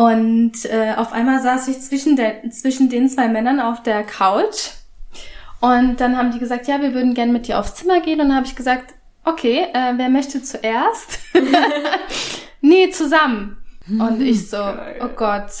Und äh, auf einmal saß ich zwischen, der, zwischen den zwei Männern auf der Couch. Und dann haben die gesagt, ja, wir würden gerne mit dir aufs Zimmer gehen. Und dann habe ich gesagt, okay, äh, wer möchte zuerst? nee, zusammen. Und ich so, oh Gott.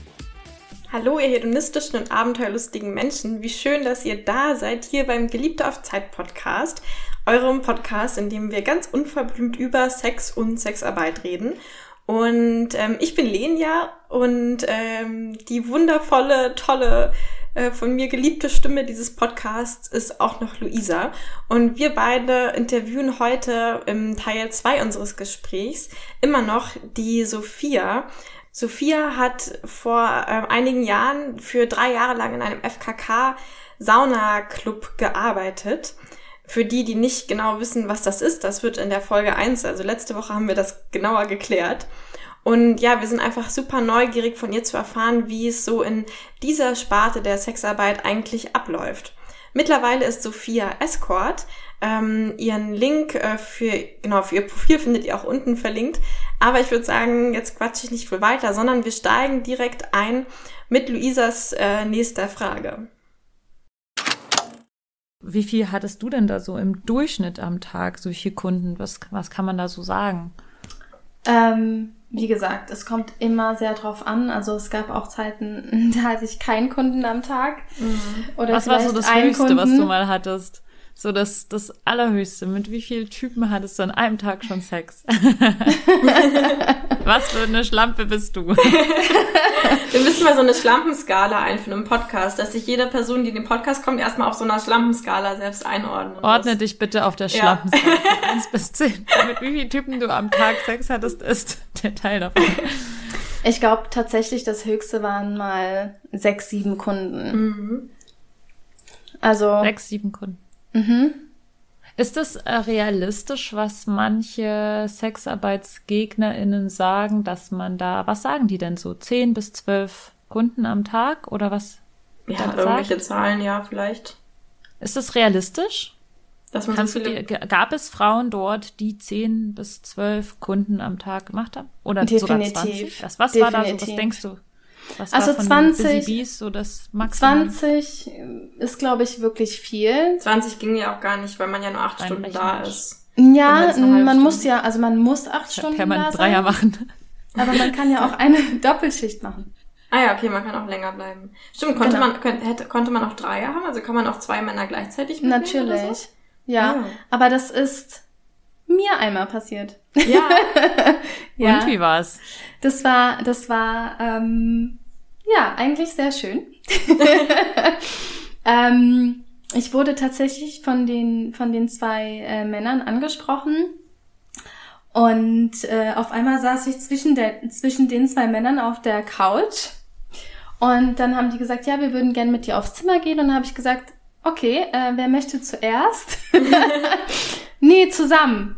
Hallo, ihr hedonistischen und abenteuerlustigen Menschen. Wie schön, dass ihr da seid, hier beim Geliebte auf Zeit Podcast, eurem Podcast, in dem wir ganz unverblümt über Sex und Sexarbeit reden. Und ähm, ich bin Lenia und ähm, die wundervolle, tolle, äh, von mir geliebte Stimme dieses Podcasts ist auch noch Luisa. Und wir beide interviewen heute im Teil zwei unseres Gesprächs immer noch die Sophia. Sophia hat vor äh, einigen Jahren für drei Jahre lang in einem FKK Sauna-Club gearbeitet. Für die, die nicht genau wissen, was das ist, das wird in der Folge eins. also letzte Woche haben wir das genauer geklärt. Und ja, wir sind einfach super neugierig von ihr zu erfahren, wie es so in dieser Sparte der Sexarbeit eigentlich abläuft. Mittlerweile ist Sophia Escort. Ähm, ihren Link äh, für, genau, für ihr Profil findet ihr auch unten verlinkt. Aber ich würde sagen, jetzt quatsche ich nicht viel weiter, sondern wir steigen direkt ein mit Luisas äh, nächster Frage. Wie viel hattest du denn da so im Durchschnitt am Tag, solche Kunden? Was, was kann man da so sagen? Ähm, wie gesagt, es kommt immer sehr drauf an. Also es gab auch Zeiten, da hatte ich keinen Kunden am Tag. Mhm. Oder was war so das Höchste, Kunden. was du mal hattest? So das, das Allerhöchste. Mit wie vielen Typen hattest du an einem Tag schon Sex? Was für eine Schlampe bist du? Wir müssen mal so eine Schlampenskala einführen im Podcast, dass sich jede Person, die in den Podcast kommt, erstmal auf so einer Schlampenskala selbst einordnet. Ordne dich bitte auf der Schlampenskala ja. 1 bis 10. Mit wie vielen Typen du am Tag Sex hattest, ist der Teil davon. Ich glaube tatsächlich, das höchste waren mal sechs, sieben Kunden. Mhm. Also. Sechs, sieben Kunden. Mhm. Ist es äh, realistisch, was manche SexarbeitsgegnerInnen sagen, dass man da, was sagen die denn so? Zehn bis zwölf Kunden am Tag oder was? Ja, irgendwelche Zahlen, ja, vielleicht. Ist das realistisch? Dass man Kannst so viele... du dir, gab es Frauen dort, die zehn bis zwölf Kunden am Tag gemacht haben? Oder Definitiv. sogar 20? Was, was war da so? Was denkst du? Was also 20, Bees, so das Maximum? 20 ist, glaube ich, wirklich viel. 20 ging ja auch gar nicht, weil man ja nur acht Stunden da ist. Ja, man muss ja, also man muss acht Stunden kann man da Dreier sein. machen. Aber man kann ja auch eine Doppelschicht machen. Ah ja, okay, man kann auch länger bleiben. Stimmt, konnte genau. man könnte, hätte, konnte man auch Dreier haben? Also kann man auch zwei Männer gleichzeitig mitnehmen Natürlich. So? Ja, oh. aber das ist mir einmal passiert. Ja. ja. Und wie war's? Das war, das war ähm, ja, eigentlich sehr schön. ähm, ich wurde tatsächlich von den, von den zwei äh, Männern angesprochen. Und äh, auf einmal saß ich zwischen, der, zwischen den zwei Männern auf der Couch. Und dann haben die gesagt, ja, wir würden gerne mit dir aufs Zimmer gehen. Und dann habe ich gesagt, okay, äh, wer möchte zuerst? nee, zusammen.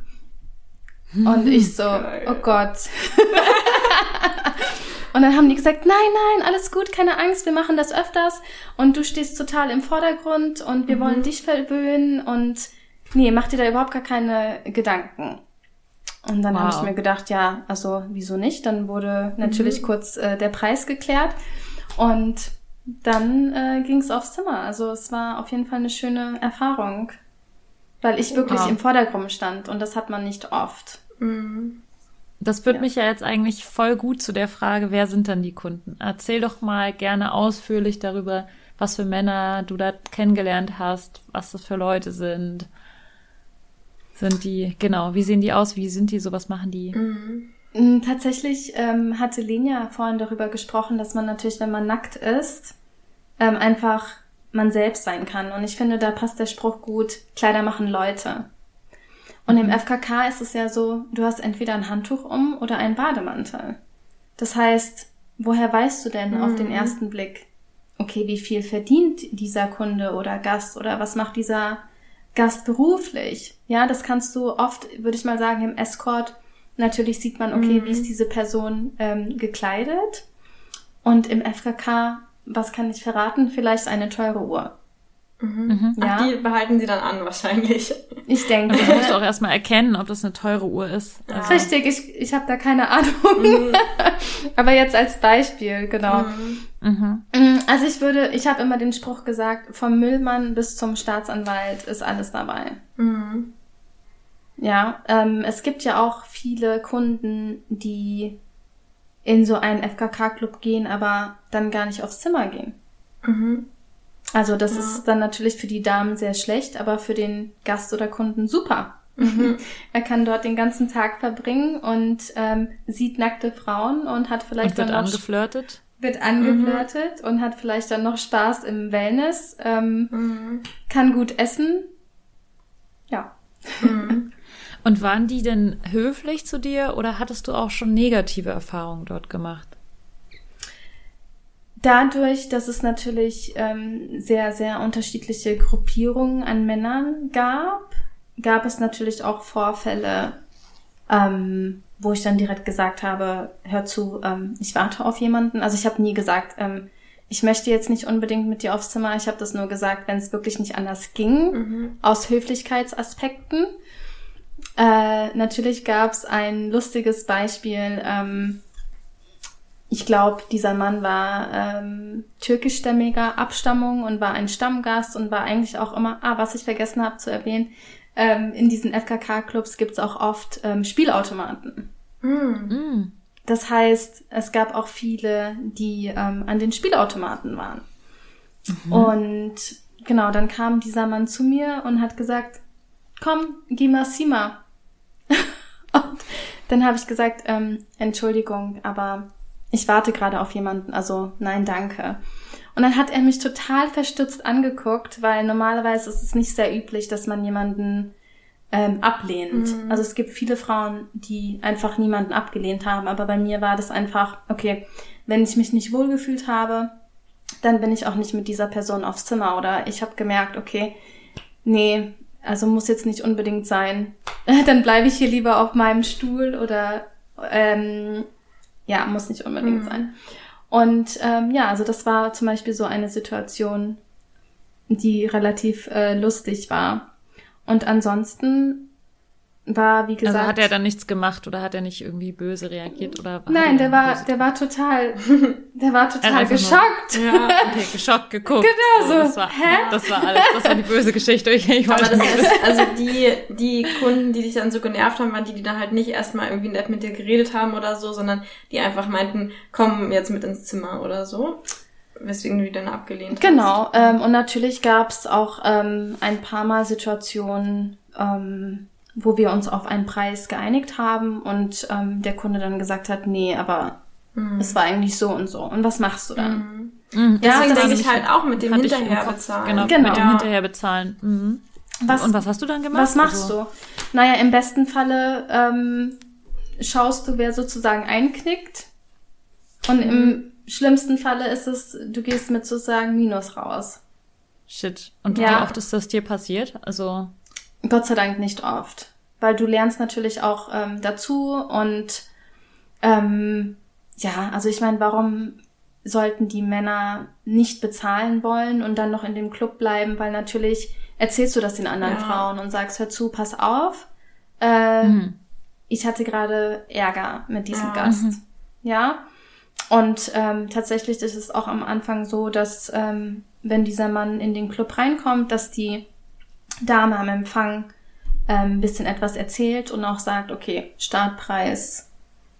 Und ich so, oh Gott. Und dann haben die gesagt, nein, nein, alles gut, keine Angst, wir machen das öfters und du stehst total im Vordergrund und wir mhm. wollen dich verwöhnen und nee, mach dir da überhaupt gar keine Gedanken. Und dann wow. habe ich mir gedacht, ja, also wieso nicht? Dann wurde natürlich mhm. kurz äh, der Preis geklärt und dann äh, ging es aufs Zimmer. Also es war auf jeden Fall eine schöne Erfahrung, weil ich wirklich wow. im Vordergrund stand und das hat man nicht oft. Mhm. Das führt ja. mich ja jetzt eigentlich voll gut zu der Frage, wer sind dann die Kunden? Erzähl doch mal gerne ausführlich darüber, was für Männer du da kennengelernt hast, was das für Leute sind. Sind die, genau, wie sehen die aus, wie sind die, so was machen die? Mhm. Mm, tatsächlich ähm, hatte Lenia vorhin darüber gesprochen, dass man natürlich, wenn man nackt ist, ähm, einfach man selbst sein kann. Und ich finde, da passt der Spruch gut, Kleider machen Leute. Und im FKK ist es ja so, du hast entweder ein Handtuch um oder einen Bademantel. Das heißt, woher weißt du denn auf den ersten Blick, okay, wie viel verdient dieser Kunde oder Gast oder was macht dieser Gast beruflich? Ja, das kannst du oft, würde ich mal sagen, im Escort. Natürlich sieht man, okay, wie ist diese Person ähm, gekleidet? Und im FKK, was kann ich verraten? Vielleicht eine teure Uhr. Ach, die behalten sie dann an wahrscheinlich. Ich denke. Du musst auch erstmal erkennen, ob das eine teure Uhr ist. Also, Richtig, ich, ich habe da keine Ahnung. Aber jetzt als Beispiel, genau. mhm. Mm, Also ich würde, ich habe immer den Spruch gesagt, vom Müllmann bis zum Staatsanwalt ist alles dabei. Ja, ähm, es gibt ja auch viele Kunden, die in so einen FKK-Club gehen, aber dann gar nicht aufs Zimmer gehen. Also das ist dann natürlich für die Damen sehr schlecht, aber für den Gast oder Kunden super. er kann dort den ganzen Tag verbringen und ähm, sieht nackte Frauen und hat vielleicht Und wird dann noch angeflirtet. wird angeflirtet und hat vielleicht dann noch Spaß im Wellness, ähm, kann gut essen. Ja. Und waren die denn höflich zu dir oder hattest du auch schon negative Erfahrungen dort gemacht? Dadurch, dass es natürlich ähm, sehr, sehr unterschiedliche Gruppierungen an Männern gab, gab es natürlich auch Vorfälle, ähm, wo ich dann direkt gesagt habe, hör zu, ähm, ich warte auf jemanden. Also ich habe nie gesagt, ähm, ich möchte jetzt nicht unbedingt mit dir aufs Zimmer. Ich habe das nur gesagt, wenn es wirklich nicht anders ging, aus Höflichkeitsaspekten. Äh, natürlich gab es ein lustiges Beispiel. Ähm, ich glaube, dieser Mann war ähm, türkischstämmiger Abstammung und war ein Stammgast und war eigentlich auch immer, ah, was ich vergessen habe zu erwähnen, ähm, in diesen FKK-Clubs gibt's auch oft ähm, Spielautomaten. Mm. Das heißt, es gab auch viele, die ähm, an den Spielautomaten waren. Und genau, dann kam dieser Mann zu mir und hat gesagt, komm, geh mal Sima. Und dann habe ich gesagt, ähm, Entschuldigung, aber ich warte gerade auf jemanden, also nein, danke. Und dann hat er mich total verstutzt angeguckt, weil normalerweise ist es nicht sehr üblich, dass man jemanden ähm, ablehnt. Also es gibt viele Frauen, die einfach niemanden abgelehnt haben, aber bei mir war das einfach, okay, wenn ich mich nicht wohlgefühlt habe, dann bin ich auch nicht mit dieser Person aufs Zimmer. Oder ich habe gemerkt, okay, nee, also muss jetzt nicht unbedingt sein. dann bleibe ich hier lieber auf meinem Stuhl oder ähm, ja, muss nicht unbedingt sein. Und ähm, ja, also das war zum Beispiel so eine Situation, die relativ äh, lustig war. Und ansonsten war, wie gesagt. Also hat er dann nichts gemacht oder hat er nicht irgendwie böse reagiert oder hat Nein, er der war, böse- der war total, der war total einfach nur- geschockt. Ja, okay, geschockt geguckt. Genau so. Das war, Hä? das war alles, das war die böse Geschichte. Ich, ich Aber das ist, also die, die Kunden, die dich dann so genervt haben, waren die, die dann halt nicht erstmal irgendwie nett mit dir geredet haben oder so, sondern die einfach meinten, komm jetzt mit ins Zimmer oder so. Weswegen du die dann abgelehnt Genau, ähm, und natürlich gab's auch ähm, ein paar Mal Situationen, ähm, wo wir uns auf einen Preis geeinigt haben und ähm, der Kunde dann gesagt hat, nee, aber es war eigentlich so und so. Und was machst du dann? Mhm. Ja, Deswegen das denke ich halt auch mit dem Hatte ich im hinterher Kopf. bezahlen. Genau, Genau. mit dem hinterher bezahlen. Mhm. Was, Und was hast du dann gemacht? was machst Also, du? Naja, im besten Falle ähm, schaust du, wer sozusagen einknickt. Und im schlimmsten Falle ist es, du gehst mit sozusagen Minus raus. Shit. Und Ja. wie oft ist das dir passiert? Also, Gott sei Dank nicht oft. Weil du lernst natürlich auch ähm, dazu und ähm, ja, also ich meine, warum sollten die Männer nicht bezahlen wollen und dann noch in dem Club bleiben? Weil natürlich erzählst du das den anderen Ja. Frauen und sagst, hör zu, pass auf. Äh, Mhm. Ich hatte gerade Ärger mit diesem Ja. Gast. Ja. Und ähm, tatsächlich ist es auch am Anfang so, dass ähm, wenn dieser Mann in den Club reinkommt, dass die Dame am Empfang ähm, ein bisschen etwas erzählt und auch sagt, okay, Startpreis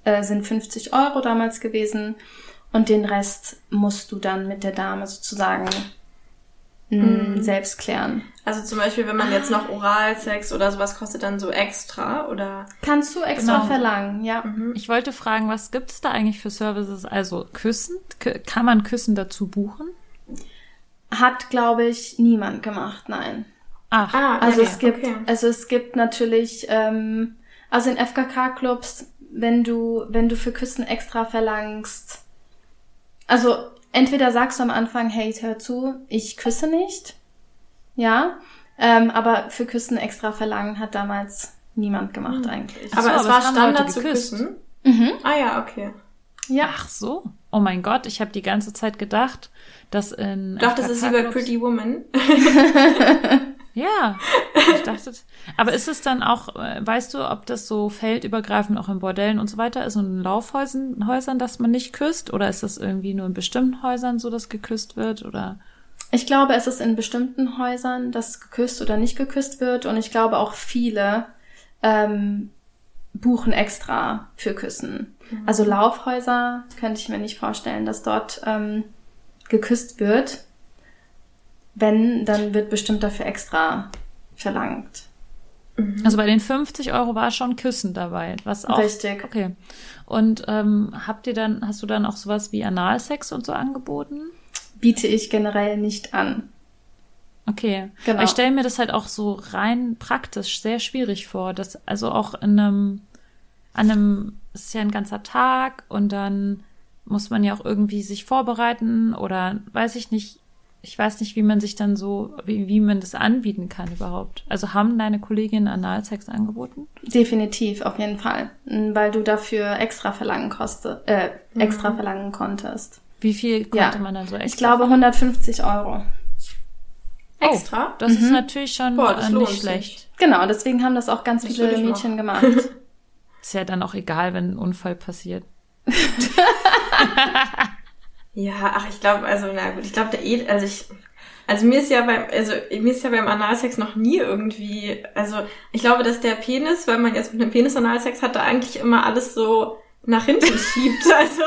äh, sind 50 Euro damals gewesen und den Rest musst du dann mit der Dame sozusagen mh, selbst klären. Also zum Beispiel, wenn man jetzt noch Oralsex oder sowas kostet dann so extra oder Kannst du extra Genau. verlangen, ja. ich wollte fragen, was gibt's da eigentlich für Services? Also Küssen? K kann man Küssen dazu buchen? Hat, glaube ich, niemand gemacht, nein. Ach, Ah, Also okay, es gibt, okay. also es gibt natürlich, ähm, also in FKK-Clubs, wenn du, wenn du für Küssen extra verlangst, also entweder sagst du am Anfang, hey, hör zu, ich küsse nicht, ja, ähm, aber für Küssen extra verlangen hat damals niemand gemacht eigentlich. Ach so, aber es aber war Standard Leute zu küssen. Mhm. Ah ja, okay. Ja, ach so. Oh mein Gott, ich habe die ganze Zeit gedacht, dass in Doch, das ist wie bei Pretty Woman. Ja, ich dachte, aber ist es dann auch, äh, weißt du, ob das so feldübergreifend auch in Bordellen und so weiter ist und in Laufhäusern, Häusern, dass man nicht küsst? Oder ist das irgendwie nur in bestimmten Häusern so, dass geküsst wird? Oder? ich glaube, es ist in bestimmten Häusern, dass geküsst oder nicht geküsst wird und ich glaube auch viele ähm, buchen extra für Küssen. Also Laufhäuser könnte ich mir nicht vorstellen, dass dort ähm, geküsst wird. Wenn, dann wird bestimmt dafür extra verlangt. Also bei den 50 Euro war schon Küssen dabei, was auch. Richtig. Okay. Und ähm, habt ihr dann, hast du dann auch sowas wie Analsex und so angeboten? Biete ich generell nicht an. Okay. Genau. Weil Ich stelle mir das halt auch so rein praktisch sehr schwierig vor, dass also auch in einem, an einem, es ist ja ein ganzer Tag und dann muss man ja auch irgendwie sich vorbereiten oder weiß ich nicht, ich weiß nicht, wie man sich dann so, wie, wie man das anbieten kann überhaupt. Also haben deine Kolleginnen Analsex angeboten? Definitiv, auf jeden Fall. Weil du dafür extra verlangen koste, äh, extra verlangen konntest. Wie viel konnte Ja. man dann so extra? Ich glaube 150 Euro. Oh, Extra? das ist natürlich schon Boah, das äh, nicht sich. schlecht. Genau, deswegen haben das auch ganz Das viele Mädchen machen. gemacht. Ist ja dann auch egal, wenn ein Unfall passiert. Ja, ach, ich glaube, also, na gut, ich glaube, der Ed, also ich, also mir ist ja beim, also mir ist ja beim Analsex noch nie irgendwie, also ich glaube, dass der Penis, weil man jetzt mit einem Penis Analsex hatte, eigentlich immer alles so nach hinten schiebt. Also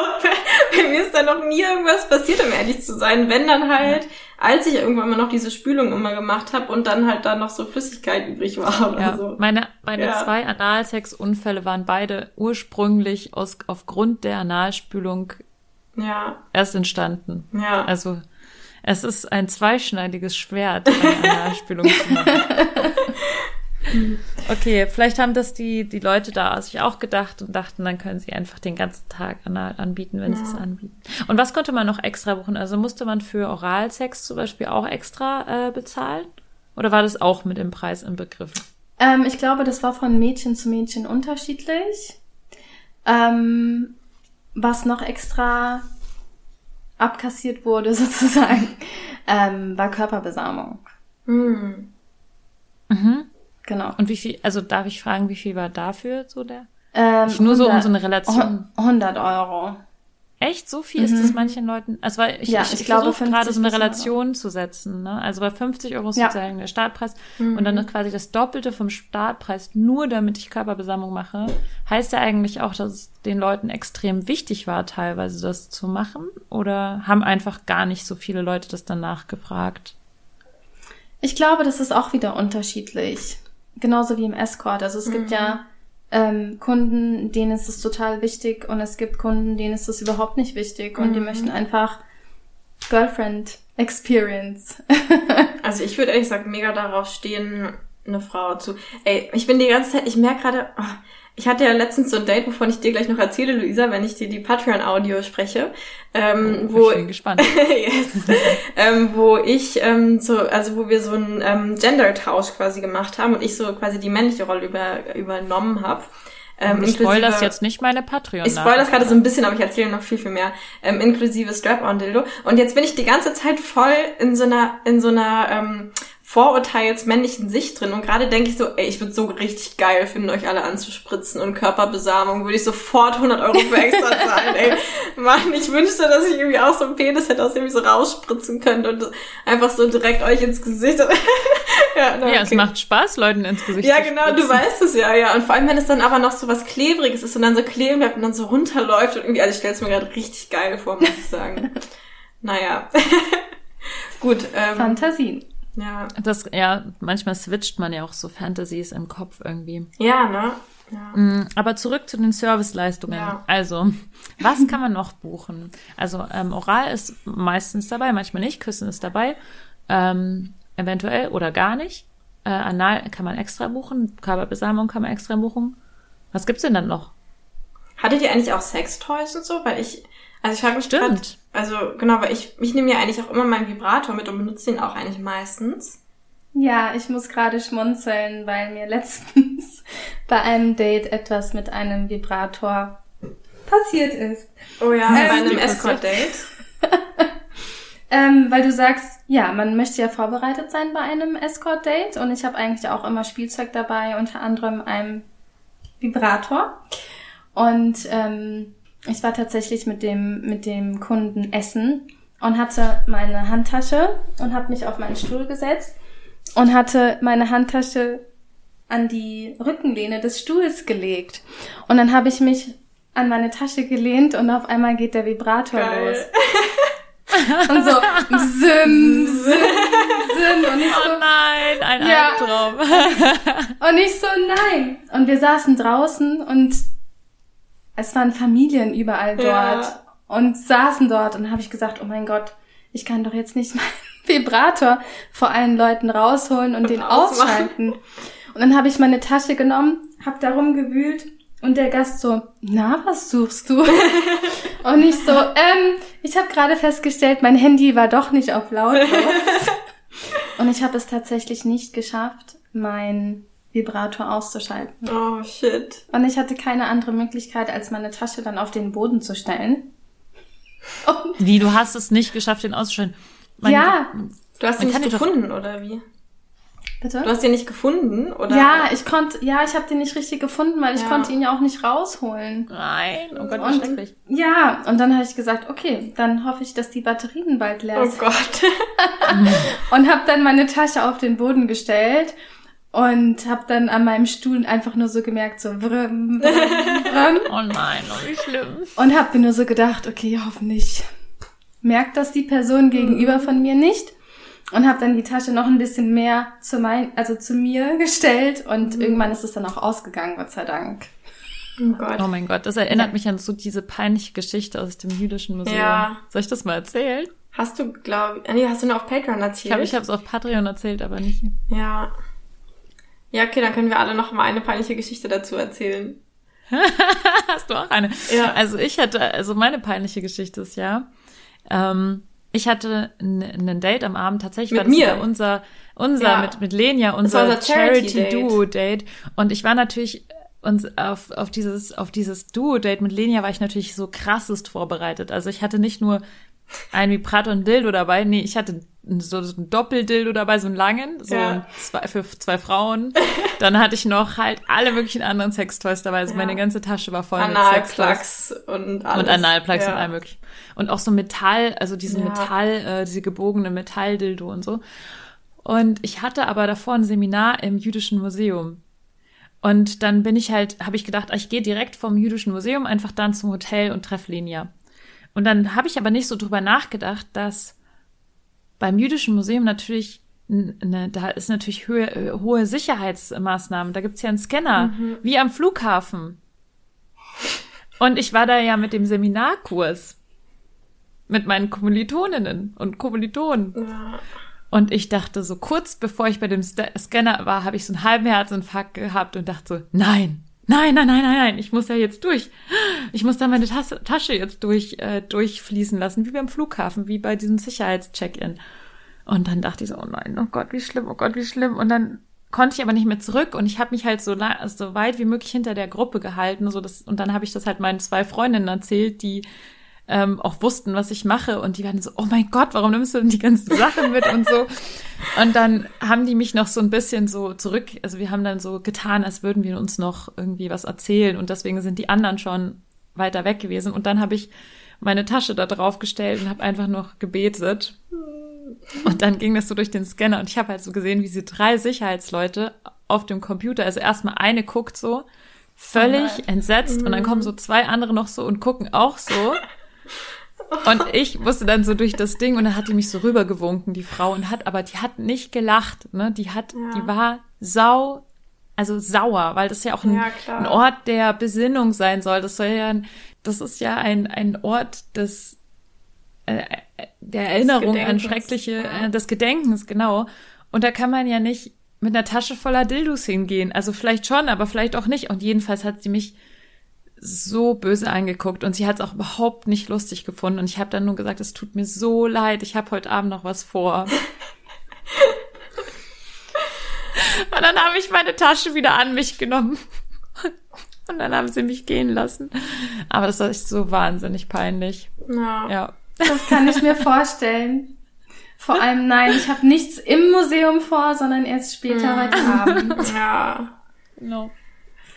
bei mir ist da noch nie irgendwas passiert, um ehrlich zu sein. Wenn dann halt, als ich irgendwann mal noch diese Spülung immer gemacht habe und dann halt da noch so Flüssigkeit übrig war oder Ja, so. meine, meine Ja. zwei Analsex-Unfälle waren beide ursprünglich aus, aufgrund der Analspülung Ja, erst entstanden. ja. Also, es ist ein zweischneidiges Schwert, eine Analspülung zu machen. Okay, vielleicht haben das die, die Leute da sich auch gedacht und dachten, dann können sie einfach den ganzen Tag Anal anbieten, wenn sie es anbieten. Und was konnte man noch extra buchen? Also musste man für Oralsex zum Beispiel auch extra äh, bezahlen? Oder war das auch mit dem Preis inbegriffen? ähm, ich glaube, das war von Mädchen zu Mädchen unterschiedlich. Ähm, was noch extra abkassiert wurde, sozusagen, ähm, war Körperbesamung. Hm. Mhm. Genau. Und wie viel, also darf ich fragen, wie viel war dafür so der? Ähm, Ich nur so um 100 so eine Relation. 100 Euro. Echt? So viel ist das manchen Leuten? Also weil ich, Mhm. Ja, ich, ich ich glaube, gerade 50 so eine bis 100 Relation zu setzen. Ne? Also bei 50 Euro ist Ja. sozusagen der Startpreis und dann ist quasi das Doppelte vom Startpreis, nur damit ich Körperbesammlung mache. Heißt ja eigentlich auch, dass es den Leuten extrem wichtig war, teilweise das zu machen? Oder haben einfach gar nicht so viele Leute das danach gefragt? Ich glaube, das ist auch wieder unterschiedlich. Genauso wie im Escort. Also es gibt ja ähm, Kunden, denen ist es total wichtig und es gibt Kunden, denen ist es überhaupt nicht wichtig und die möchten einfach Girlfriend Experience. Also ich würde ehrlich gesagt mega darauf stehen, eine Frau zu. Ey, ich bin die ganze Zeit, ich merke gerade, oh, ich hatte ja letztens so ein Date, wovon ich dir gleich noch erzähle, Luisa, wenn ich dir die Patreon-Audio spreche, ähm, wo, ich bin gespannt. yes, ähm, wo ich ähm, so, also wo wir so einen ähm, Gender-Tausch quasi gemacht haben und ich so quasi die männliche Rolle über, übernommen habe. Ähm, ich spoil das jetzt nicht meine Patreon. ich spoil das gerade so ein bisschen, aber ich erzähle noch viel, viel mehr. Ähm, inklusive Strap-on-Dildo. Und jetzt bin ich die ganze Zeit voll in so einer, in so einer ähm, vorurteilsmännlichen Sicht drin. Und gerade denke ich so, ey, ich würde so richtig geil finden, euch alle anzuspritzen und Körperbesamung. Würde ich sofort 100 Euro für extra zahlen, ey. Mann, ich wünschte, dass ich irgendwie auch so einen Penis hätte, aus dem ich so rausspritzen könnte und einfach so direkt euch ins Gesicht. ja, na, Ja, es okay. macht Spaß, Leuten ins Gesicht Ja, genau, du spritzen. weißt es ja, ja. Und vor allem, wenn es dann aber noch so was Klebriges ist und dann so kleben bleibt und dann so runterläuft und irgendwie, also ich stelle es mir gerade richtig geil vor, muss ich sagen. naja. Gut, ähm, Fantasien. Ja. Das, ja, manchmal switcht man ja auch so Fantasies im Kopf irgendwie. Ja, ne? Ja. Mm, Aber zurück zu den Serviceleistungen. Ja. Also, was kann man noch buchen? Also, ähm, Oral ist meistens dabei, manchmal nicht. Küssen ist dabei. Ähm, eventuell oder gar nicht. Äh, Anal kann man extra buchen. Körperbesamung kann man extra buchen. Was gibt's denn dann noch? Hattet ihr eigentlich auch Sextoys und so? Weil ich, also ich frage mich Stimmt. grad- also genau, weil ich, ich nehme ja eigentlich auch immer meinen Vibrator mit und benutze den auch eigentlich meistens. Ja, ich muss gerade schmunzeln, weil mir letztens bei einem Date etwas mit einem Vibrator passiert ist. Oh ja, Ähm, bei einem Escort-Date. Ähm, weil du sagst, ja, man möchte ja vorbereitet sein bei einem Escort-Date und ich habe eigentlich auch immer Spielzeug dabei, unter anderem einen Vibrator. Und ähm, ich war tatsächlich mit dem, mit dem Kunden essen und hatte meine Handtasche und habe mich auf meinen Stuhl gesetzt und hatte meine Handtasche an die Rückenlehne des Stuhls gelegt. Und dann habe ich mich an meine Tasche gelehnt und auf einmal geht der Vibrator Geil. los. Und so, sim, sim, sim. Und ich so, Oh nein, ein Ja. Albtraum. und ich so, nein. Und wir saßen draußen und es waren Familien überall dort Ja. und saßen dort. Und habe ich gesagt, oh mein Gott, ich kann doch jetzt nicht meinen Vibrator vor allen Leuten rausholen und den ausmachen. ausschalten. Und dann habe ich meine Tasche genommen, hab da rumgewühlt und der Gast so, na, was suchst du? und ich so, ähm, ich habe gerade festgestellt, mein Handy war doch nicht auf lautlos. und ich habe es tatsächlich nicht geschafft, mein Vibrator auszuschalten. Oh shit. Und ich hatte keine andere Möglichkeit, als meine Tasche dann auf den Boden zu stellen. Und Wie, du hast es nicht geschafft, den auszuschalten? Mein- ja, Du hast Man ihn nicht ihn doch- gefunden, oder wie? bitte? Du hast ihn nicht gefunden, oder? Ja, ich konnte, ja, ich habe den nicht richtig gefunden, weil ich Ja. konnte ihn ja auch nicht rausholen. Nein, oh Gott, wie Und schrecklich. ja, und dann habe ich gesagt, okay, dann hoffe ich, dass die Batterien bald leer Oh sind. Gott. Und habe dann meine Tasche auf den Boden gestellt und habe dann an meinem Stuhl einfach nur so gemerkt, so vrm, vrm, vrm. Oh nein, oh, wie schlimm. Und habe mir nur so gedacht, okay, hoffentlich merkt das die Person gegenüber von mir nicht. Und habe dann die Tasche noch ein bisschen mehr zu mein, also zu mir gestellt und irgendwann ist es dann auch ausgegangen, Gott sei Dank. Oh Gott. Oh mein Gott, das erinnert mich an so diese peinliche Geschichte aus dem jüdischen Museum. Ja. Soll ich das mal erzählen? Hast du, glaube ich, nee, hast du nur auf Patreon Ich erzählt? glaube, ich habe es auf Patreon erzählt, aber nicht. Ja. Ja, okay, dann können wir alle noch mal eine peinliche Geschichte dazu erzählen. Hast du auch eine? Ja. Also ich hatte, also meine peinliche Geschichte ist ja, ähm, ich hatte ein Date am Abend, tatsächlich Mit war das mir? unser, unser Ja. mit, mit Lenia, unser, unser. Charity-Duo-Date. Und ich war natürlich, uns auf, auf dieses, auf dieses Duo-Date mit Lenia war ich natürlich so krassest vorbereitet. Also ich hatte nicht nur ein Vibrator und ein Dildo dabei, nee, ich hatte so, so ein Doppeldildo dabei, so einen langen, so Ja. ein zwei, für zwei Frauen. Dann hatte ich noch halt alle möglichen anderen Sextoys dabei. Also Ja. meine ganze Tasche war voll mit Sextoys. Analplugs und alles. Und Analplugs ja. und allem möglichen. Und auch so Metall, also diesen. Metall, äh, diese gebogene Metalldildo und so. Und ich hatte aber davor ein Seminar im Jüdischen Museum. Und dann bin ich halt, habe ich gedacht, ich gehe direkt vom Jüdischen Museum einfach dann zum Hotel und treffe Lenia. Und dann habe ich aber nicht so drüber nachgedacht, dass beim Jüdischen Museum natürlich, ne, da ist natürlich höhe, äh, hohe Sicherheitsmaßnahmen. Da gibt's ja einen Scanner, wie am Flughafen. Und ich war da ja mit dem Seminarkurs mit meinen Kommilitoninnen und Kommilitonen. Ja. Und ich dachte so kurz bevor ich bei dem Scanner war, habe ich so einen halben Herzinfarkt gehabt und dachte so, nein, nein, nein, nein, nein, nein, ich muss ja jetzt durch. Ich muss da meine Tasse, Tasche jetzt durch, äh, durchfließen lassen, wie beim Flughafen, wie bei diesem Sicherheitscheck-in. Und dann dachte ich so, oh nein, oh Gott, wie schlimm, oh Gott, wie schlimm. Und dann konnte ich aber nicht mehr zurück und ich habe mich halt so, so weit wie möglich hinter der Gruppe gehalten. So das, und dann habe ich das halt meinen zwei Freundinnen erzählt, die ähm, auch wussten, was ich mache. Und die waren so, oh mein Gott, warum nimmst du denn die ganzen Sachen mit und so. Und dann haben die mich noch so ein bisschen so zurück, also wir haben dann so getan, als würden wir uns noch irgendwie was erzählen. Und deswegen sind die anderen schon weiter weg gewesen. Und dann habe ich meine Tasche da drauf gestellt und habe einfach noch gebetet. Und dann ging das so durch den Scanner und ich habe halt so gesehen, wie diese drei Sicherheitsleute auf dem Computer, also erstmal eine guckt so, völlig entsetzt und dann kommen so zwei andere noch so und gucken auch so. Und ich musste dann so durch das Ding und dann hat die mich so rübergewunken, die Frau, und hat, aber die hat nicht gelacht, ne? Die hat, Ja. die war sau also sauer, weil das ja auch ein, Ja, ein Ort der Besinnung sein soll. Das soll ja, ein- das ist ja ein, ein Ort des, äh, der Erinnerung an schreckliche, ja. äh, des Gedenkens, genau. Und da kann man ja nicht mit einer Tasche voller Dildos hingehen. Also vielleicht schon, aber vielleicht auch nicht. Und jedenfalls hat sie mich so böse angeguckt und sie hat es auch überhaupt nicht lustig gefunden. Und ich habe dann nur gesagt, es tut mir so leid, ich habe heute Abend noch was vor. und dann habe ich meine Tasche wieder an mich genommen. Und dann haben sie mich gehen lassen. Aber das war echt so wahnsinnig peinlich. Ja. Ja. Das kann ich mir vorstellen. Vor allem, nein, ich habe nichts im Museum vor, sondern erst später heute Abend. ja. Genau.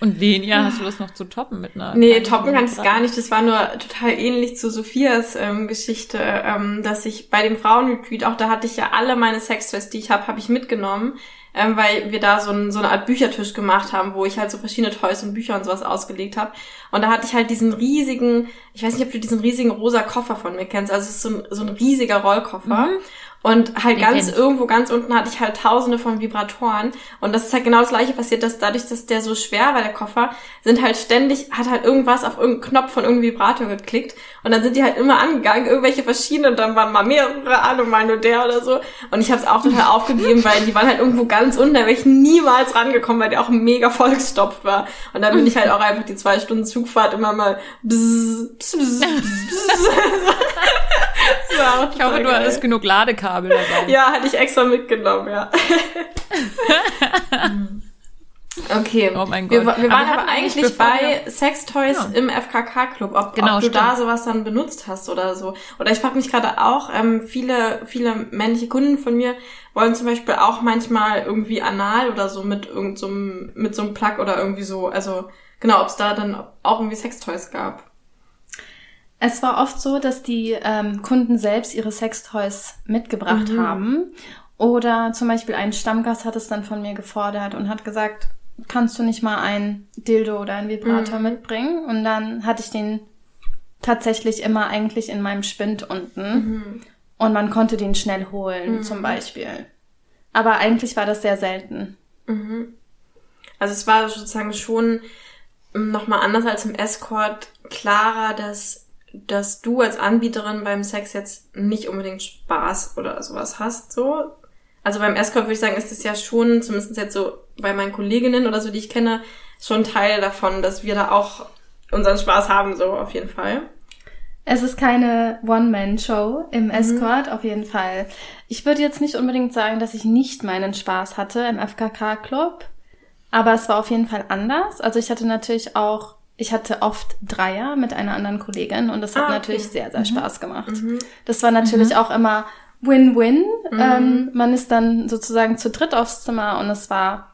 Und Lenia, hast du das noch zu toppen mit einer? Nee, toppen kann ich gar nicht. Das war nur total ähnlich zu Sophias ähm, Geschichte, ähm, dass ich bei dem Frauenretreat, auch da hatte ich ja alle meine Sextoys, die ich habe, habe ich mitgenommen, ähm, weil wir da so, ein, so eine Art Büchertisch gemacht haben, wo ich halt so verschiedene Toys und Bücher und sowas ausgelegt habe. Und da hatte ich halt diesen riesigen, ich weiß nicht, ob du diesen riesigen rosa Koffer von mir kennst, also es ist so ein, so ein riesiger Rollkoffer. Und halt Den ganz kenn irgendwo ganz unten hatte ich halt tausende von Vibratoren. Und das ist halt genau das gleiche passiert, dass dadurch, dass der so schwer war, der Koffer, sind halt ständig, hat halt irgendwas auf irgendeinen Knopf von irgendeinem Vibrator geklickt. Und dann sind die halt immer angegangen, irgendwelche verschiedenen, und dann waren mal mehrere an und mal nur der oder so. Und ich habe es auch total aufgegeben, weil die waren halt irgendwo ganz unten, da wäre ich niemals rangekommen, weil der auch mega vollgestopft war. Und dann bin ich halt auch einfach die zwei Stunden Zugfahrt immer mal bzz, bzz, bzz, bzz. Ich hoffe, du hattest genug Ladekabel dabei. Ja, hatte ich extra mitgenommen, ja. okay. Oh mein Wir, Gott. wir Aber waren wir aber eigentlich, bei Sextoys Ja. im FKK-Club, ob, Genau, ob du da stimmt. sowas dann benutzt hast oder so. Oder ich frage mich gerade auch, ähm, viele, viele männliche Kunden von mir wollen zum Beispiel auch manchmal irgendwie anal oder so mit irgend so einem, mit so einem Plug oder irgendwie so. Also genau, ob es da dann auch irgendwie Sextoys gab. Es war oft so, dass die ähm, Kunden selbst ihre Sextoys mitgebracht haben. Oder zum Beispiel ein Stammgast hat es dann von mir gefordert und hat gesagt, kannst du nicht mal ein Dildo oder ein Vibrator mitbringen? Und dann hatte ich den tatsächlich immer eigentlich in meinem Spind unten. Und man konnte den schnell holen, zum Beispiel. Aber eigentlich war das sehr selten. Also es war sozusagen schon nochmal anders als im Escort klarer, dass, dass du als Anbieterin beim Sex jetzt nicht unbedingt Spaß oder sowas hast, so. Also beim Escort würde ich sagen, ist es ja schon, zumindest jetzt so bei meinen Kolleginnen oder so, die ich kenne, schon Teil davon, dass wir da auch unseren Spaß haben, so auf jeden Fall. Es ist keine One-Man-Show im Escort, auf jeden Fall. Ich würde jetzt nicht unbedingt sagen, dass ich nicht meinen Spaß hatte im FKK-Club, aber es war auf jeden Fall anders. Also ich hatte natürlich auch, ich hatte oft Dreier mit einer anderen Kollegin und das hat Ah, okay. natürlich sehr, sehr Spaß gemacht. Das war natürlich auch immer Win-Win. Ähm, man ist dann sozusagen zu dritt aufs Zimmer und es war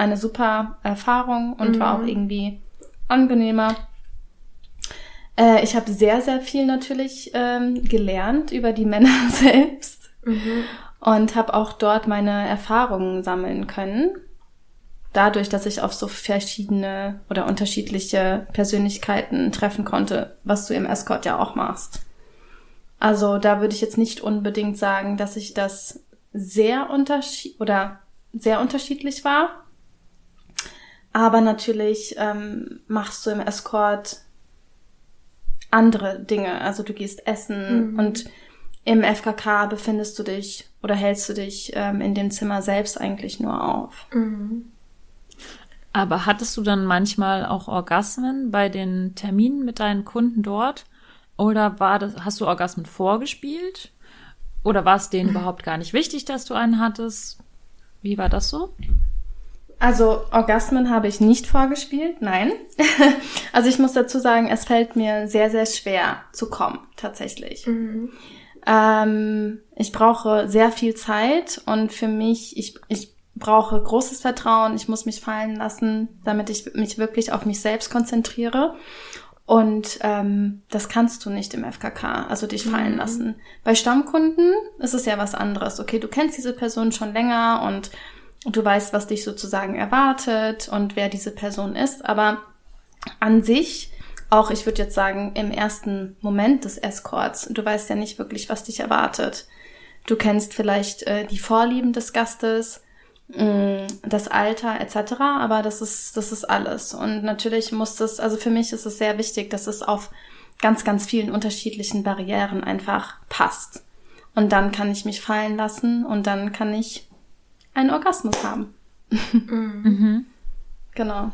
eine super Erfahrung und war auch irgendwie angenehmer. Äh, ich habe sehr, sehr viel natürlich ähm, gelernt über die Männer selbst und habe auch dort meine Erfahrungen sammeln können. Dadurch, dass ich auf so verschiedene oder unterschiedliche Persönlichkeiten treffen konnte, was du im Escort ja auch machst. Also da würde ich jetzt nicht unbedingt sagen, dass ich das sehr unterschied oder sehr unterschiedlich war. Aber natürlich ähm, machst du im Escort andere Dinge. Also du gehst essen und im FKK befindest du dich oder hältst du dich ähm, in dem Zimmer selbst eigentlich nur auf. Aber hattest du dann manchmal auch Orgasmen bei den Terminen mit deinen Kunden dort? Oder war das, hast du Orgasmen vorgespielt? Oder war es denen überhaupt gar nicht wichtig, dass du einen hattest? Wie war das so? Also Orgasmen habe ich nicht vorgespielt, nein. also ich muss dazu sagen, es fällt mir sehr, sehr schwer zu kommen, tatsächlich. Ähm, ich brauche sehr viel Zeit und für mich, ich, ich brauche großes Vertrauen, ich muss mich fallen lassen, damit ich mich wirklich auf mich selbst konzentriere. Und ähm, das kannst du nicht im FKK, also dich fallen lassen. Bei Stammkunden ist es ja was anderes. Okay, du kennst diese Person schon länger und du weißt, was dich sozusagen erwartet und wer diese Person ist. Aber an sich, auch ich würde jetzt sagen, im ersten Moment des Escorts, du weißt ja nicht wirklich, was dich erwartet. Du kennst vielleicht äh, die Vorlieben des Gastes, mh, das Alter etc. Aber das ist, das ist alles. Und natürlich muss das, also für mich ist es sehr wichtig, dass es auf ganz, ganz vielen unterschiedlichen Barrieren einfach passt. Und dann kann ich mich fallen lassen und dann kann ich einen Orgasmus haben. Mhm. Genau.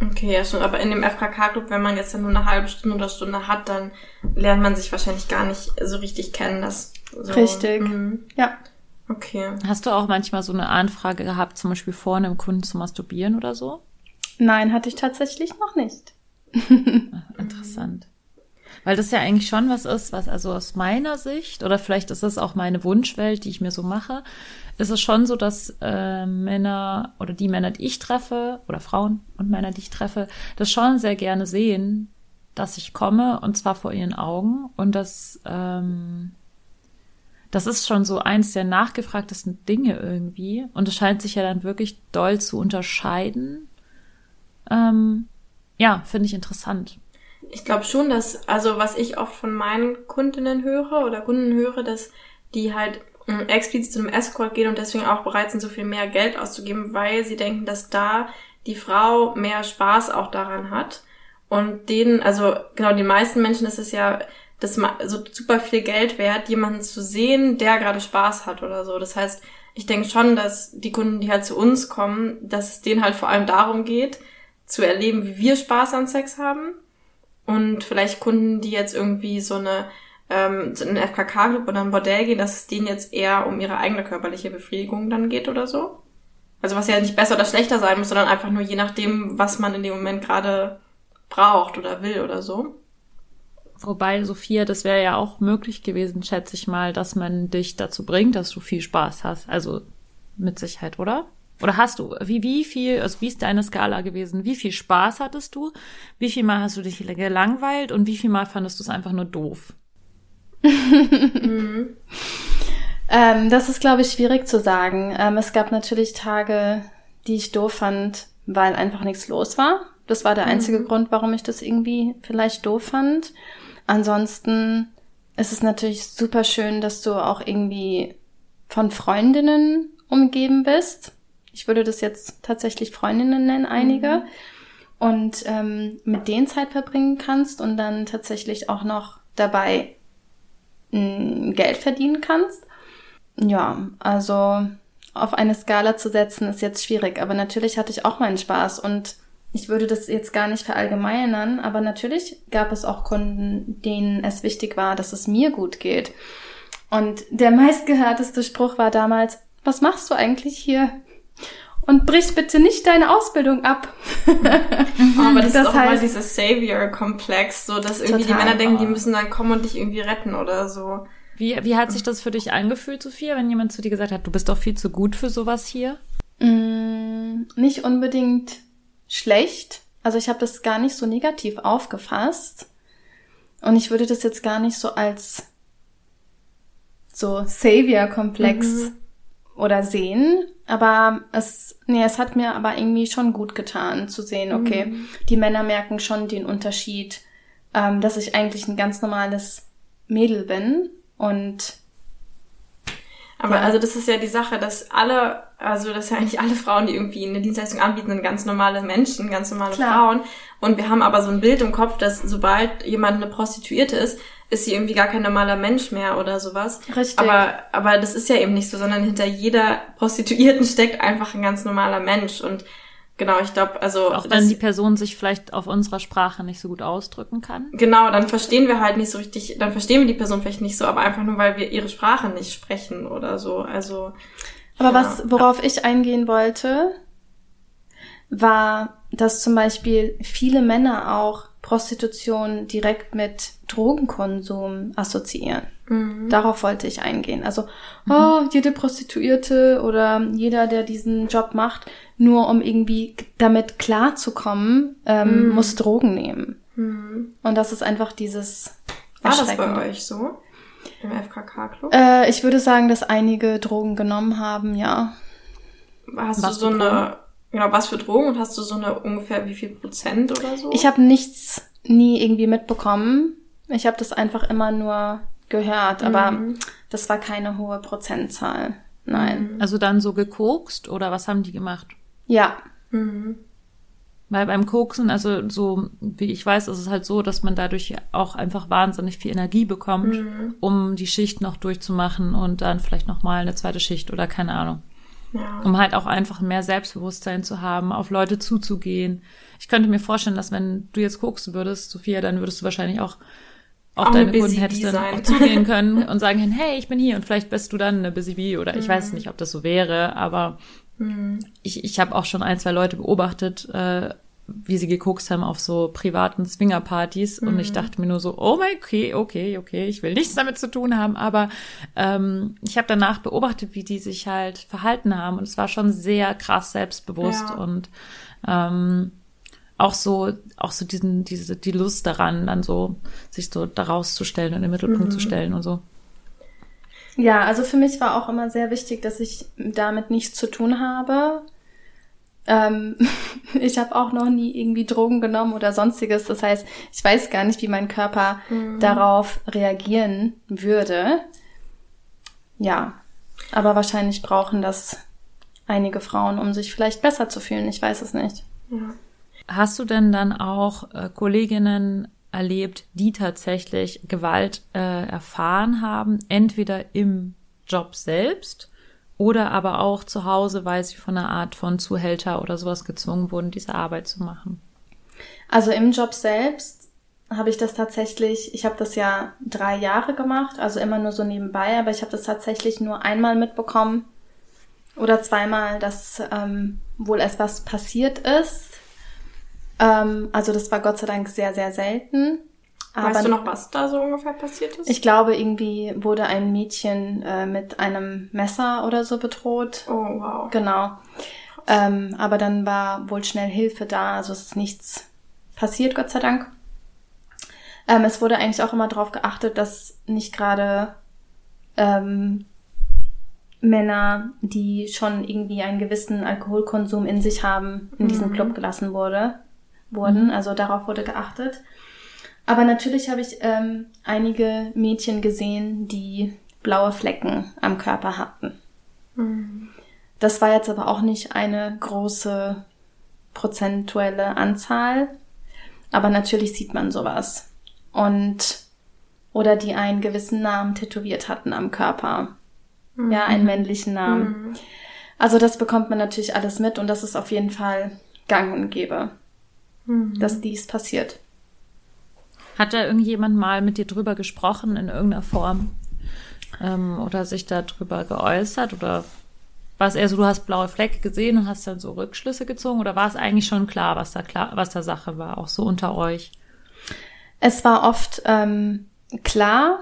Okay, ja schon. Aber in dem FKK-Club, wenn man jetzt dann nur eine halbe Stunde oder Stunde hat, dann lernt man sich wahrscheinlich gar nicht so richtig kennen. Das so, Richtig. Mhm. Ja. Okay. Hast du auch manchmal so eine Anfrage gehabt, zum Beispiel vor einem Kunden zu masturbieren oder so? Nein, hatte ich tatsächlich noch nicht. Interessant. Weil das ja eigentlich schon was ist, was also aus meiner Sicht, oder vielleicht ist es auch meine Wunschwelt, die ich mir so mache, ist es schon so, dass äh, Männer oder die Männer, die ich treffe, oder Frauen und Männer, die ich treffe, das schon sehr gerne sehen, dass ich komme, und zwar vor ihren Augen. Und das, ähm, das ist schon so eins der nachgefragtesten Dinge irgendwie. Und es scheint sich ja dann wirklich doll zu unterscheiden. Ähm, ja, finde ich interessant. Ich glaube schon, dass, also was ich oft von meinen Kundinnen höre oder Kunden höre, dass die halt explizit zu einem Escort gehen und deswegen auch bereit sind, so viel mehr Geld auszugeben, weil sie denken, dass da die Frau mehr Spaß auch daran hat. Und denen, also genau, den meisten Menschen ist es ja das so super viel Geld wert, jemanden zu sehen, der gerade Spaß hat oder so. Das heißt, ich denke schon, dass die Kunden, die halt zu uns kommen, dass es denen halt vor allem darum geht, zu erleben, wie wir Spaß an Sex haben. Und vielleicht Kunden, die jetzt irgendwie so eine ähm, in einen FKK-Club oder ein Bordell gehen, dass es denen jetzt eher um ihre eigene körperliche Befriedigung dann geht oder so. Also was ja nicht besser oder schlechter sein muss, sondern einfach nur je nachdem, was man in dem Moment gerade braucht oder will oder so. Wobei, Sophia, das wäre ja auch möglich gewesen, schätze ich mal, dass man dich dazu bringt, dass du viel Spaß hast. Also mit Sicherheit, oder? Oder hast du, wie, wie viel, also wie ist deine Skala gewesen? Wie viel Spaß hattest du? Wie viel Mal hast du dich gelangweilt und wie viel Mal fandest du es einfach nur doof? Ähm, das ist, glaube ich, schwierig zu sagen. Ähm, es gab natürlich Tage, die ich doof fand, weil einfach nichts los war. Das war der einzige Grund, warum ich das irgendwie vielleicht doof fand. Ansonsten ist es natürlich super schön, dass du auch irgendwie von Freundinnen umgeben bist. Ich würde das jetzt tatsächlich Freundinnen nennen, einige. Und ähm, mit denen Zeit verbringen kannst und dann tatsächlich auch noch dabei Geld verdienen kannst. Ja, also auf eine Skala zu setzen ist jetzt schwierig, aber natürlich hatte ich auch meinen Spaß und ich würde das jetzt gar nicht verallgemeinern, aber natürlich gab es auch Kunden, denen es wichtig war, dass es mir gut geht. Und der meistgehörteste Spruch war damals, was machst du eigentlich hier? Und brich bitte nicht deine Ausbildung ab. Aber das, Das ist auch immer heißt- dieses Savior-Komplex, so dass irgendwie Total. die Männer denken, die müssen dann kommen und dich irgendwie retten oder so. Wie, wie hat sich das für dich angefühlt, Sophia, wenn jemand zu dir gesagt hat, du bist doch viel zu gut für sowas hier? Mm, nicht unbedingt schlecht. Also ich habe das gar nicht so negativ aufgefasst. Und ich würde das jetzt gar nicht so als so Savior-Komplex oder sehen. Aber es, nee, es hat mir aber irgendwie schon gut getan zu sehen, okay, die Männer merken schon den Unterschied, ähm, dass ich eigentlich ein ganz normales Mädel bin und Aber Ja. also das ist ja die Sache, dass alle, also dass ja eigentlich alle Frauen, die irgendwie eine Dienstleistung anbieten, sind ganz normale Menschen, ganz normale Klar. Frauen. Und wir haben aber so ein Bild im Kopf, dass sobald jemand eine Prostituierte ist, ist sie irgendwie gar kein normaler Mensch mehr oder sowas. Richtig. Aber, aber das ist ja eben nicht so, sondern hinter jeder Prostituierten steckt einfach ein ganz normaler Mensch. Und genau, ich glaube, also Auch das- wenn die Person sich vielleicht auf unserer Sprache nicht so gut ausdrücken kann. Genau, dann verstehen wir halt nicht so richtig, dann verstehen wir die Person vielleicht nicht so, aber einfach nur, weil wir ihre Sprache nicht sprechen oder so. Also. Aber ja. was, worauf ich eingehen wollte, war, dass zum Beispiel viele Männer auch Prostitution direkt mit Drogenkonsum assoziieren. Mhm. Darauf wollte ich eingehen. Also, oh, jede Prostituierte oder jeder, der diesen Job macht, nur um irgendwie damit klarzukommen, ähm, muss Drogen nehmen. Mhm. Und das ist einfach dieses War das bei euch so? Im FKK-Club? Äh, ich würde sagen, dass einige Drogen genommen haben, ja. hast was du so eine, genau, was für Drogen und hast du so eine ungefähr wie viel Prozent oder so? Ich habe nichts nie irgendwie mitbekommen. Ich habe das einfach immer nur gehört, aber Mhm. das war keine hohe Prozentzahl. Nein. Also dann so gekokst oder was haben die gemacht? Ja. Mhm. Weil beim Koksen, also so wie ich weiß, ist es halt so, dass man dadurch auch einfach wahnsinnig viel Energie bekommt, Mhm. um die Schicht noch durchzumachen und dann vielleicht noch mal eine zweite Schicht oder keine Ahnung. Ja. Um halt auch einfach mehr Selbstbewusstsein zu haben, auf Leute zuzugehen. Ich könnte mir vorstellen, dass wenn du jetzt koksen würdest, Sophia, dann würdest du wahrscheinlich auch auf Auch eine deine Kunden hättest dann auch zugehen können und sagen können, hey, ich bin hier und vielleicht bist du dann eine Busy Bee oder ich Mhm. weiß nicht, ob das so wäre, aber ich, ich habe auch schon ein, zwei Leute beobachtet, äh, wie sie gekokst haben auf so privaten Swingerpartys und ich dachte mir nur so, oh mein, okay, okay, okay, ich will nichts damit zu tun haben, aber ähm, ich habe danach beobachtet, wie die sich halt verhalten haben und es war schon sehr krass selbstbewusst Ja. und ähm, auch so, auch so diesen, diese, die Lust daran, dann so, sich so daraus zu stellen und in den Mittelpunkt zu stellen und so. Ja, also für mich war auch immer sehr wichtig, dass ich damit nichts zu tun habe. Ähm, ich habe auch noch nie irgendwie Drogen genommen oder sonstiges. Das heißt, ich weiß gar nicht, wie mein Körper darauf reagieren würde. Ja, aber wahrscheinlich brauchen das einige Frauen, um sich vielleicht besser zu fühlen. Ich weiß es nicht. Hast du denn dann auch äh, Kolleginnen erlebt, die tatsächlich Gewalt äh, erfahren haben, entweder im Job selbst oder aber auch zu Hause, weil sie von einer Art von Zuhälter oder sowas gezwungen wurden, diese Arbeit zu machen? Also im Job selbst habe ich das tatsächlich, ich habe das ja drei Jahre gemacht, also immer nur so nebenbei, aber ich habe das tatsächlich nur einmal mitbekommen oder zweimal, dass ähm, wohl etwas passiert ist. Ähm, also das war Gott sei Dank sehr, sehr selten. Weißt du noch, was da so ungefähr passiert ist? Ich glaube, irgendwie wurde ein Mädchen äh, mit einem Messer oder so bedroht. oh, wow. Genau. Ähm, aber dann war wohl schnell Hilfe da, also es ist nichts passiert, Gott sei Dank. Ähm, es wurde eigentlich auch immer darauf geachtet, dass nicht gerade ähm, Männer, die schon irgendwie einen gewissen Alkoholkonsum in sich haben, in diesen Club gelassen wurde, wurden. Also darauf wurde geachtet. Aber natürlich habe ich ähm, einige Mädchen gesehen, die blaue Flecken am Körper hatten. Das war jetzt aber auch nicht eine große prozentuelle Anzahl. Aber natürlich sieht man sowas. Und, oder die einen gewissen Namen tätowiert hatten am Körper. Ja, einen männlichen Namen. Also das bekommt man natürlich alles mit und das ist auf jeden Fall gang und gäbe, dass dies passiert. Hat da irgendjemand mal mit dir drüber gesprochen in irgendeiner Form? Ähm, oder sich darüber geäußert? Oder war es eher so, du hast blaue Flecke gesehen und hast dann so Rückschlüsse gezogen? Oder war es eigentlich schon klar, was da klar, was da Sache war, auch so unter euch? Es war oft ähm, klar,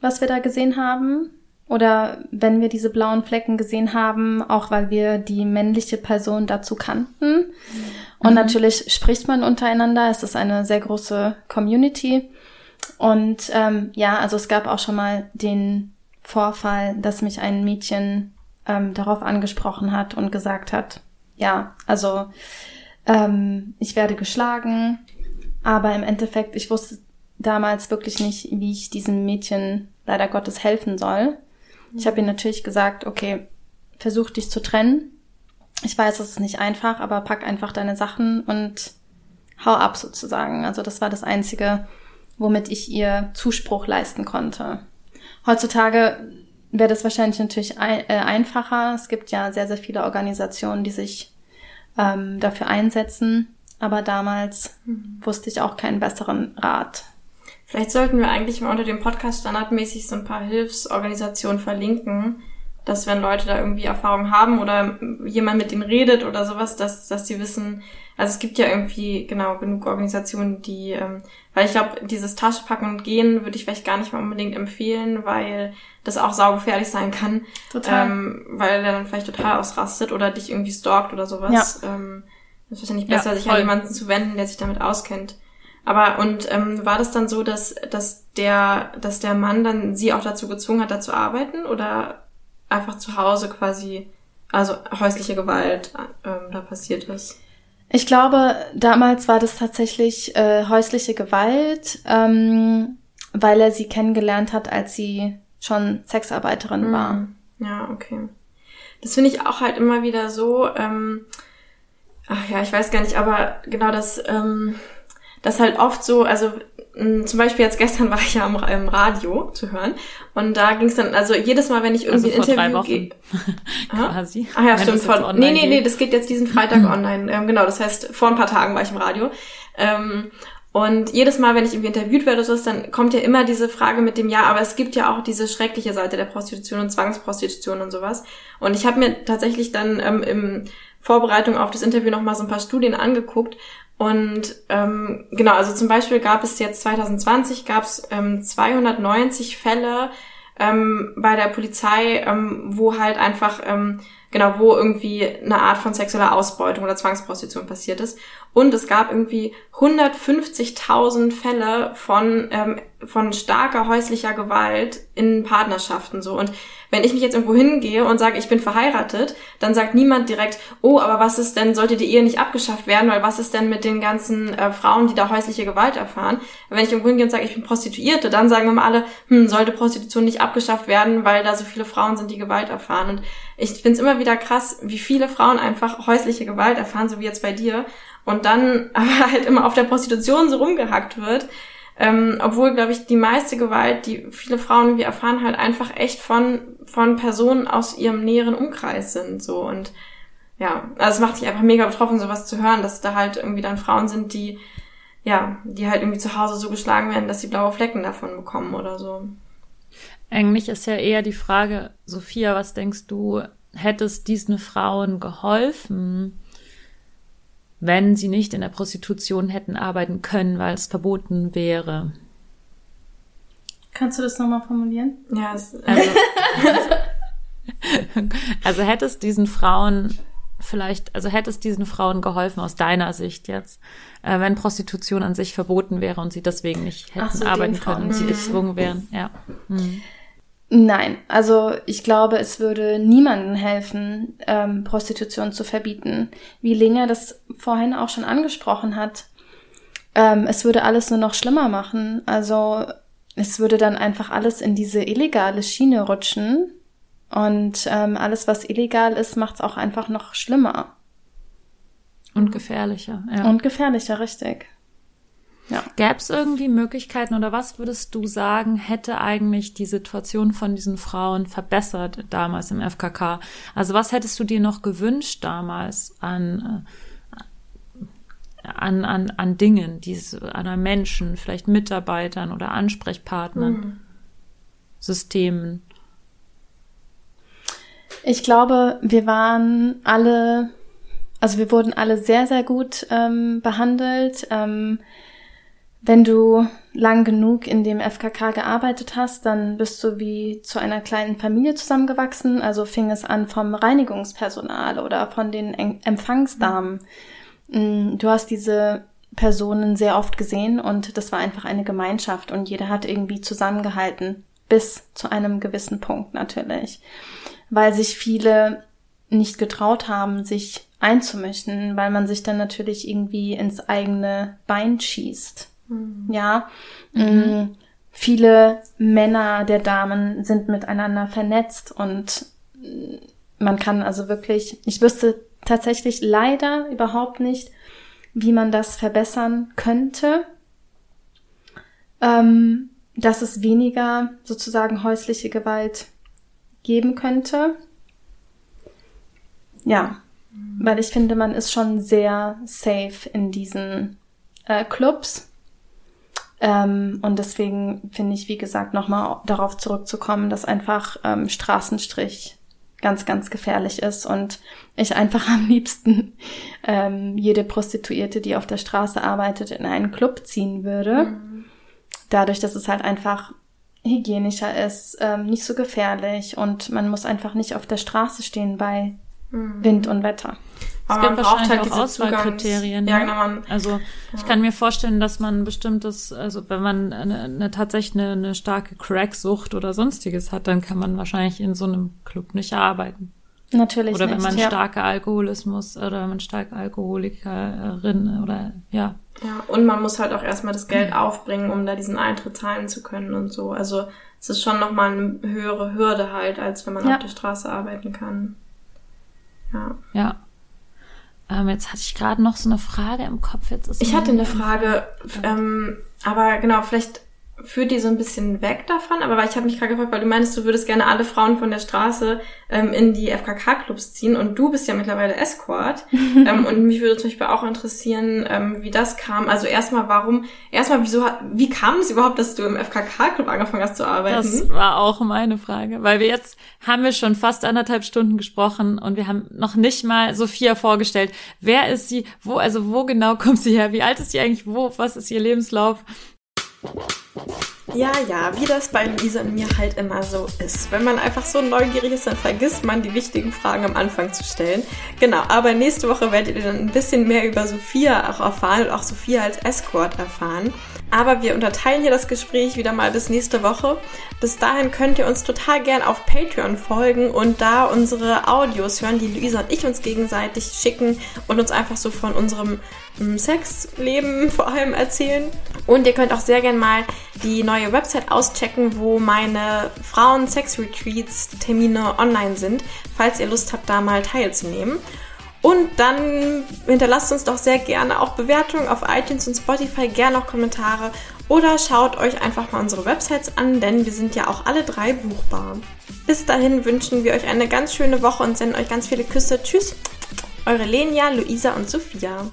was wir da gesehen haben. Oder wenn wir diese blauen Flecken gesehen haben, auch weil wir die männliche Person dazu kannten. Und natürlich spricht man untereinander. Es ist eine sehr große Community. Und ähm, ja, also es gab auch schon mal den Vorfall, dass mich ein Mädchen ähm, darauf angesprochen hat und gesagt hat, ja, also ähm, ich werde geschlagen, aber im Endeffekt, ich wusste damals wirklich nicht, wie ich diesem Mädchen leider Gottes helfen soll. Ich habe ihr natürlich gesagt, okay, versuch dich zu trennen. Ich weiß, es ist nicht einfach, aber pack einfach deine Sachen und hau ab sozusagen. Also das war das Einzige, womit ich ihr Zuspruch leisten konnte. Heutzutage wäre das wahrscheinlich natürlich ein, äh, einfacher. Es gibt ja sehr, sehr viele Organisationen, die sich ähm, dafür einsetzen. Aber damals wusste ich auch keinen besseren Rat. Vielleicht sollten wir eigentlich mal unter dem Podcast standardmäßig so ein paar Hilfsorganisationen verlinken, dass wenn Leute da irgendwie Erfahrung haben oder jemand mit denen redet oder sowas, dass, dass sie wissen, also es gibt ja irgendwie genau genug Organisationen, die, ähm, weil ich glaube, dieses Taschenpacken und Gehen würde ich vielleicht gar nicht mal unbedingt empfehlen, weil das auch saugefährlich sein kann. Total. Ähm, weil er dann vielleicht total ausrastet oder dich irgendwie stalkt oder sowas. Ähm, das ist wahrscheinlich Ja, besser, sich an jemanden zu wenden, der sich damit auskennt. Aber und ähm, war das dann so, dass, dass der, dass der Mann dann sie auch dazu gezwungen hat, da zu arbeiten oder einfach zu Hause quasi, also häusliche Gewalt ähm, da passiert ist? Ich glaube, damals war das tatsächlich äh, häusliche Gewalt, ähm, weil er sie kennengelernt hat, als sie schon Sexarbeiterin war. Ja, okay. das finde ich auch halt immer wieder so, ähm, ach ja, ich weiß gar nicht, aber genau das, ähm, das halt oft so, also zum Beispiel jetzt gestern war ich ja im, im Radio zu hören und da ging es dann, also jedes Mal, wenn ich irgendwie Also vor ein drei Interview gehe. Wochen quasi. Ah ja, stimmt. online nee, nee, nee, das geht jetzt diesen Freitag online. Ähm, genau, das heißt, vor ein paar Tagen war ich im Radio. Ähm, und jedes Mal, wenn ich irgendwie interviewt werde oder sowas, dann kommt ja immer diese Frage mit dem Ja, aber es gibt ja auch diese schreckliche Seite der Prostitution und Zwangsprostitution und sowas. Und ich habe mir tatsächlich dann ähm, im Vorbereitung auf das Interview nochmal so ein paar Studien angeguckt. Und ähm, genau, also zum Beispiel gab es jetzt 2020 gab es ähm, 290 Fälle ähm, bei der Polizei, ähm, wo halt einfach, ähm, genau, wo irgendwie eine Art von sexueller Ausbeutung oder Zwangsprostitution passiert ist. Und es gab irgendwie 150.000 Fälle von, ähm, von starker häuslicher Gewalt in Partnerschaften so. Und wenn ich mich jetzt irgendwo hingehe und sage, ich bin verheiratet, dann sagt niemand direkt, oh, aber was ist denn, sollte die Ehe nicht abgeschafft werden, weil was ist denn mit den ganzen äh, Frauen, die da häusliche Gewalt erfahren? Wenn ich irgendwo hingehe und sage, ich bin Prostituierte, dann sagen immer alle, hm, sollte Prostitution nicht abgeschafft werden, weil da so viele Frauen sind, die Gewalt erfahren. Und ich finde es immer wieder krass, wie viele Frauen einfach häusliche Gewalt erfahren, so wie jetzt bei dir, und dann aber halt immer auf der Prostitution so rumgehackt wird. Ähm, obwohl, glaube ich, die meiste Gewalt, die viele Frauen irgendwie erfahren, halt einfach echt von, von Personen aus ihrem näheren Umkreis sind. So und ja, also es macht dich einfach mega betroffen, sowas zu hören, dass da halt irgendwie dann Frauen sind, die, ja, die halt irgendwie zu Hause so geschlagen werden, dass sie blaue Flecken davon bekommen oder so. Eigentlich ist ja eher die Frage, Sophia, was denkst du, hätte es diesen Frauen geholfen, wenn sie nicht in der Prostitution hätten arbeiten können, weil es verboten wäre? Kannst du das nochmal formulieren? Ja, es, Also, also hätte es diesen Frauen vielleicht, also hätte es diesen Frauen geholfen aus deiner Sicht jetzt, äh, wenn Prostitution an sich verboten wäre und sie deswegen nicht hätten so, arbeiten können und sie Mhm. gezwungen wären, ja. Mhm. Nein, also ich glaube, es würde niemandem helfen, ähm, Prostitution zu verbieten. Wie Lena das vorhin auch schon angesprochen hat. Ähm, es würde alles nur noch schlimmer machen. Also es würde dann einfach alles in diese illegale Schiene rutschen. Und ähm, alles, was illegal ist, macht es auch einfach noch schlimmer Und gefährlicher, ja. und gefährlicher, richtig. Gäbe es irgendwie Möglichkeiten oder was würdest du sagen, hätte eigentlich die Situation von diesen Frauen verbessert damals im FKK? Also was hättest du dir noch gewünscht damals an, äh, an, an, an Dingen, diese, an Menschen, vielleicht Mitarbeitern oder Ansprechpartnern, Systemen? Ich glaube, wir waren alle, also wir wurden alle sehr, sehr gut ähm, behandelt. Ähm, wenn du lang genug in dem FKK gearbeitet hast, dann bist du wie zu einer kleinen Familie zusammengewachsen. Also fing es an vom Reinigungspersonal oder von den Em- Empfangsdamen. Mm, Du hast diese Personen sehr oft gesehen und das war einfach eine Gemeinschaft und jeder hat irgendwie zusammengehalten. Bis zu einem gewissen Punkt natürlich. Weil sich viele nicht getraut haben, sich einzumischen, weil man sich dann natürlich irgendwie ins eigene Bein schießt. Ja. Mm, Viele Männer der Damen sind miteinander vernetzt und mm, man kann also wirklich, ich wüsste tatsächlich leider überhaupt nicht, wie man das verbessern könnte, ähm, dass es weniger sozusagen häusliche Gewalt geben könnte. Ja, weil ich finde, man ist schon sehr safe in diesen äh, Clubs. Ähm, und deswegen finde ich, wie gesagt, nochmal darauf zurückzukommen, dass einfach ähm, Straßenstrich ganz, ganz gefährlich ist und ich einfach am liebsten ähm, jede Prostituierte, die auf der Straße arbeitet, in einen Club ziehen würde. Dadurch, dass es halt einfach hygienischer ist, ähm, nicht so gefährlich und man muss einfach nicht auf der Straße stehen bei Wind und Wetter. Es Aber gibt man braucht wahrscheinlich halt auch Auswahlkriterien. Ja, ne? genau, man, Also ich kann mir vorstellen, dass man ein bestimmtes, also wenn man eine, eine tatsächlich eine, eine starke Cracksucht oder sonstiges hat, dann kann man wahrscheinlich in so einem Club nicht arbeiten. Natürlich Oder nicht. wenn man ja. starke Alkoholismus oder wenn man starke Alkoholikerin oder ja. Ja, und man muss halt auch erstmal das Geld aufbringen, um da diesen Eintritt zahlen zu können und so. Also es ist schon nochmal eine höhere Hürde halt, als wenn man Ja. auf der Straße arbeiten kann. Ja. Ja. Ähm, jetzt hatte ich gerade noch so eine Frage im Kopf. Jetzt ist Ich hatte eine. Frage, ähm, aber genau, vielleicht führt die so ein bisschen weg davon, aber weil ich habe mich gerade gefragt, weil du meinst, du würdest gerne alle Frauen von der Straße ähm, in die FKK-Clubs ziehen und du bist ja mittlerweile Escort ähm, und mich würde zum Beispiel auch interessieren, ähm, wie das kam. Also erstmal, warum, erstmal, wieso, wie kam es überhaupt, dass du im FKK-Club angefangen hast zu arbeiten? Das war auch meine Frage, weil wir jetzt haben wir schon fast anderthalb Stunden gesprochen und wir haben noch nicht mal Sophia vorgestellt. Wer ist sie? Wo, also wo genau kommt sie her? Wie alt ist sie eigentlich? Wo? Was ist ihr Lebenslauf? Ja, ja, wie das bei Luisa und mir halt immer so ist. Wenn man einfach so neugierig ist, dann vergisst man die wichtigen Fragen am Anfang zu stellen. Genau, aber nächste Woche werdet ihr dann ein bisschen mehr über Sophia auch erfahren und auch Sophia als Escort erfahren. Aber wir unterteilen hier das Gespräch wieder mal bis nächste Woche. Bis dahin könnt ihr uns total gern auf Patreon folgen und da unsere Audios hören, die Luisa und ich uns gegenseitig schicken und uns einfach so von unserem mm, Sexleben vor allem erzählen. Und ihr könnt auch sehr gern mal die neue Website auschecken, wo meine Frauen-Sex-Retreats-Termine online sind, falls ihr Lust habt, da mal teilzunehmen. Und dann hinterlasst uns doch sehr gerne auch Bewertungen auf iTunes und Spotify, gerne auch Kommentare oder schaut euch einfach mal unsere Websites an, denn wir sind ja auch alle drei buchbar. Bis dahin wünschen wir euch eine ganz schöne Woche und senden euch ganz viele Küsse. Tschüss, eure Lenia, Luisa und Sophia.